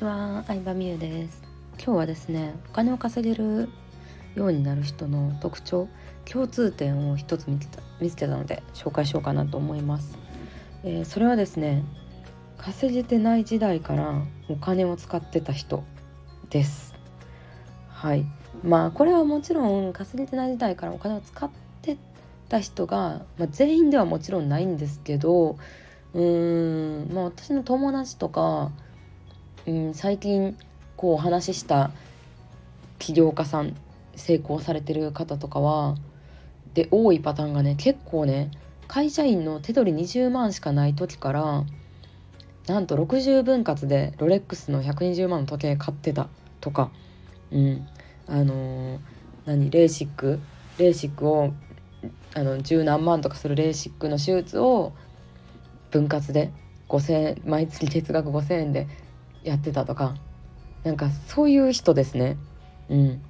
ちは、相葉美優です。今日はですね、お金を稼げるようになる人の特徴共通点を一つ見つけた見つけたので紹介しようかなと思います、えー、それはですね稼げてない時代からお金を使ってた人です。はい。まあこれはもちろん稼げてない時代からお金を使ってた人が、まあ、全員ではもちろんないんですけどうーんまあ私の友達とか、うん、最近こうお話しした起業家さん成功されてる方とかはで多いパターンがね結構ね会社員の手取り20万しかない時からなんと60分割でロレックスの120万の時計買ってたとかうんあの、何レーシックレーシックをあの十何万とかするレーシックの手術を分割で5,000毎月月額5,000円でやってたとかなんかそういう人ですね。うん。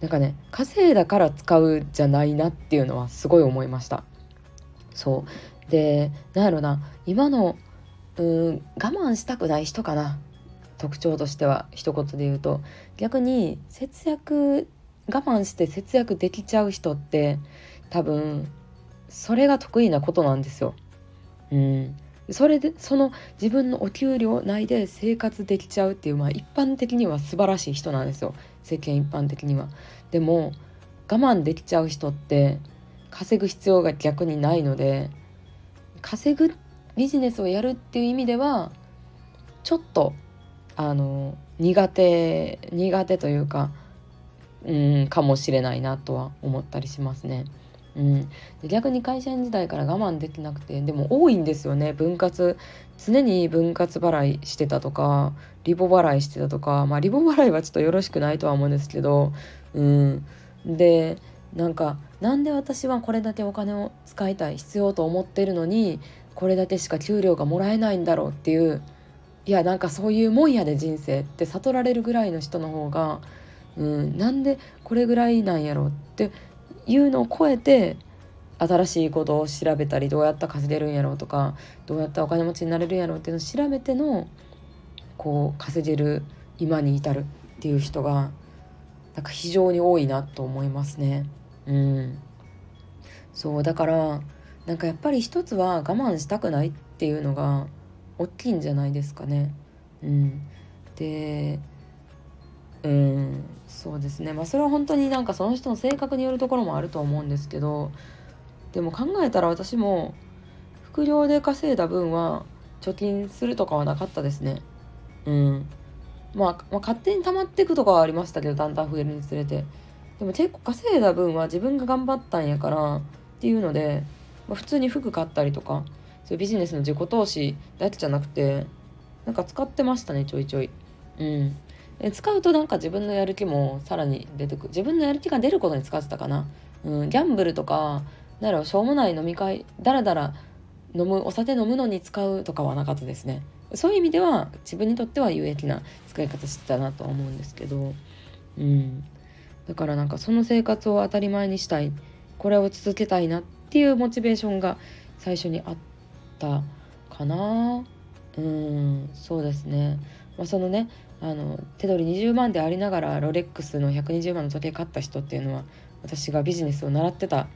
なんかね稼いだから使うじゃないなっていうのはすごい思いました。そう。でなんやろな今のうん我慢したくない人かな。特徴としては一言で言うと。逆に節約我慢して節約できちゃう人って多分それが得意なことなんですよ。うん、それでその自分のお給料内で生活できちゃうっていう、まあ、一般的には素晴らしい人なんですよ世間一般的には。でも我慢できちゃう人って稼ぐ必要が逆にないので稼ぐビジネスをやるっていう意味ではちょっとあの苦手苦手というかうんかもしれないなとは思ったりしますね。うん、逆に会社員時代から我慢できなくてでも多いんですよね。分割。常に分割払いしてたとかリボ払いしてたとかまあリボ払いはちょっとよろしくないとは思うんですけどうん。でなんかなんで私はこれだけお金を使いたい必要と思ってるのにこれだけしか給料がもらえないんだろうっていういやなんかそういうもんやで人生って悟られるぐらいの人の方が、うん、なんでこれぐらいなんやろっていうのを超えて新しいことを調べたりどうやったら稼げるんやろうとかどうやったらお金持ちになれるんやろうっていうのを調べてのこう稼げる今に至るっていう人がなんか非常に多いなと思いますね。うん、そうだからなんかやっぱり一つは我慢したくないっていうのが大きいんじゃないですかね。うん、でうんそうですねまあそれは本当になんかその人の性格によるところもあると思うんですけどでも考えたら私も副業で稼いだ分は貯金するとかはなかったですね。うん。まあ、まあ、勝手に溜まっていくとかはありましたけどだんだん増えるにつれて。でも結構稼いだ分は自分が頑張ったんやからっていうので、まあ、普通に服買ったりとかそういうビジネスの自己投資だけじゃなくてなんか使ってましたねちょいちょい。うん。え使うとなんか自分のやる気もさらに出てく自分のやる気が出ることに使ってたかな、うん、ギャンブルとかならしょうもない飲み会だらだら飲むお酒飲むのに使うとかはなかったですね。そういう意味では自分にとっては有益な使い方してたなとは思うんですけど。うん。だからなんかその生活を当たり前にしたい。これを続けたいなっていうモチベーションが最初にあったかな。うんそうですね、まあ、そのねあの手取り20万でありながらロレックスの120万の時計買った人っていうのは私がビジネスを習ってた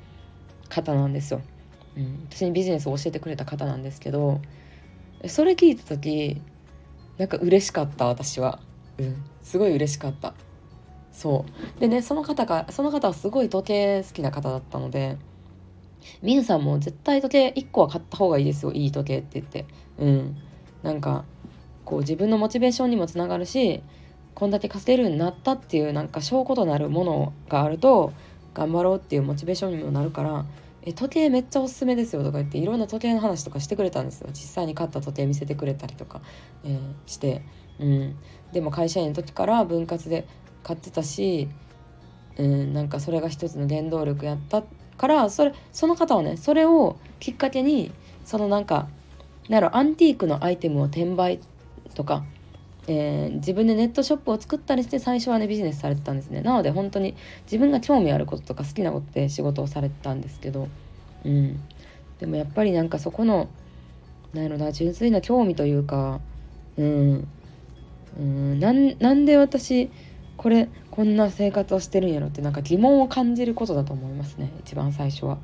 方なんですよ。うん、私にビジネスを教えてくれた方なんですけどそれ聞いた時なんか嬉しかった私は、うん、すごい嬉しかった。そう。でねその方がその方はすごい時計好きな方だったので「みゆさんも絶対時計1個は買った方がいいですよいい時計」って言って。うん。なんかこう自分のモチベーションにもつながるしこんだけ稼げるようになったっていうなんか証拠となるものがあると頑張ろうっていうモチベーションにもなるから「え時計めっちゃおすすめですよ」とか言っていろんな時計の話とかしてくれたんですよ。実際に買った時計見せてくれたりとか、えー、して、うん、でも会社員の時から分割で買ってたし、うん、なんかそれが一つの原動力やったからそれその方はねそれをきっかけにそのなんかなるアンティークのアイテムを転売とか、えー、自分でネットショップを作ったりして最初はねビジネスされてたんですね。なので本当に自分が興味あることとか好きなことで仕事をされてたんですけどうん。でもやっぱりなんかそこのなんやろな純粋な興味というかうん。うんなんなんで私これこんな生活をしてるんやろってなんか疑問を感じることだと思いますね。一番最初は。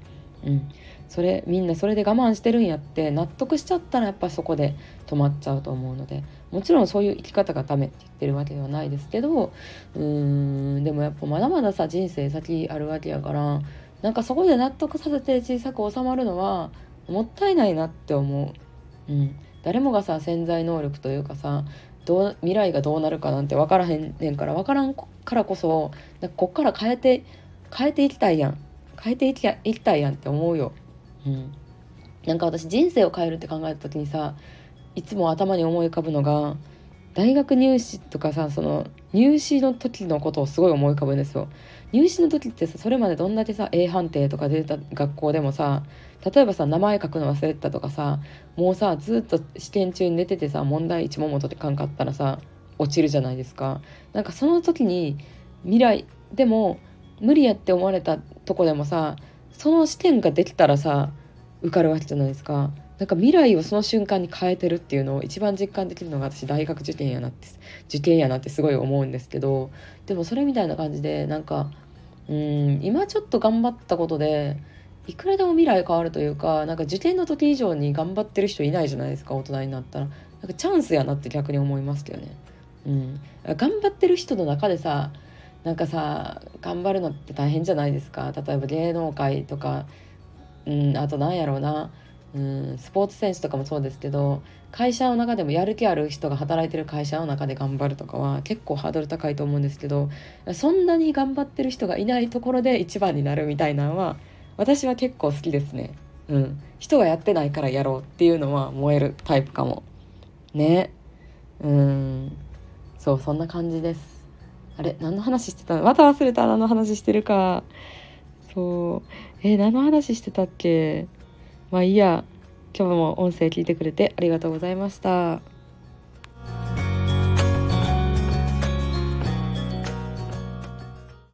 うん、それみんなそれで我慢してるんやって納得しちゃったらやっぱそこで止まっちゃうと思うのでもちろんそういう生き方がダメって言ってるわけではないですけどうーんでもやっぱまだまださ人生先あるわけやからなんかそこで納得させて小さく収まるのはもったいないなって思う。うん、誰もがさ潜在能力というかさどう未来がどうなるかなんて分からへんねんから分からんからこそなんかこっから変えて変えていきたいやん変えていきいきたいやんって思うよ。うん、なんか私人生を変えるって考えた時にさいつも頭に思い浮かぶのが大学入試とかさその入試の時のことをすごい思い浮かぶんですよ。入試の時ってさそれまでどんだけさ A 判定とか出た学校でもさ例えばさ名前書くの忘れてたとかさもうさずっと試験中に寝ててさ問題1問も取ってかんかったらさ落ちるじゃないですか。なんかその時に未来でも無理やって思われたとこでもさその試験ができたらさ受かるわけじゃないですか。なんか未来をその瞬間に変えてるっていうのを一番実感できるのが私大学受験やなって受験やなってすごい思うんですけどでもそれみたいな感じでなんかうん今ちょっと頑張ったことでいくらでも未来変わるというかなんか受験の時以上に頑張ってる人いないじゃないですか大人になったらなんかチャンスやなって逆に思いますけどね。うん、頑張ってる人の中でさなんかさ頑張るのって大変じゃないですか？例えば芸能界とか、うん、あとなんやろうなうんスポーツ選手とかもそうですけど会社の中でもやる気ある人が働いてる会社の中で頑張るとかは結構ハードル高いと思うんですけどそんなに頑張ってる人がいないところで一番になるみたいなのは私は結構好きですね。うん、人がやってないからやろうっていうのは燃えるタイプかも。ね。うんそうそんな感じです。あれ何の話してた？また忘れた。何の話してるか。そう。え何の話してたっけ？まあいいや。今日も音声聞いてくれてありがとうございました。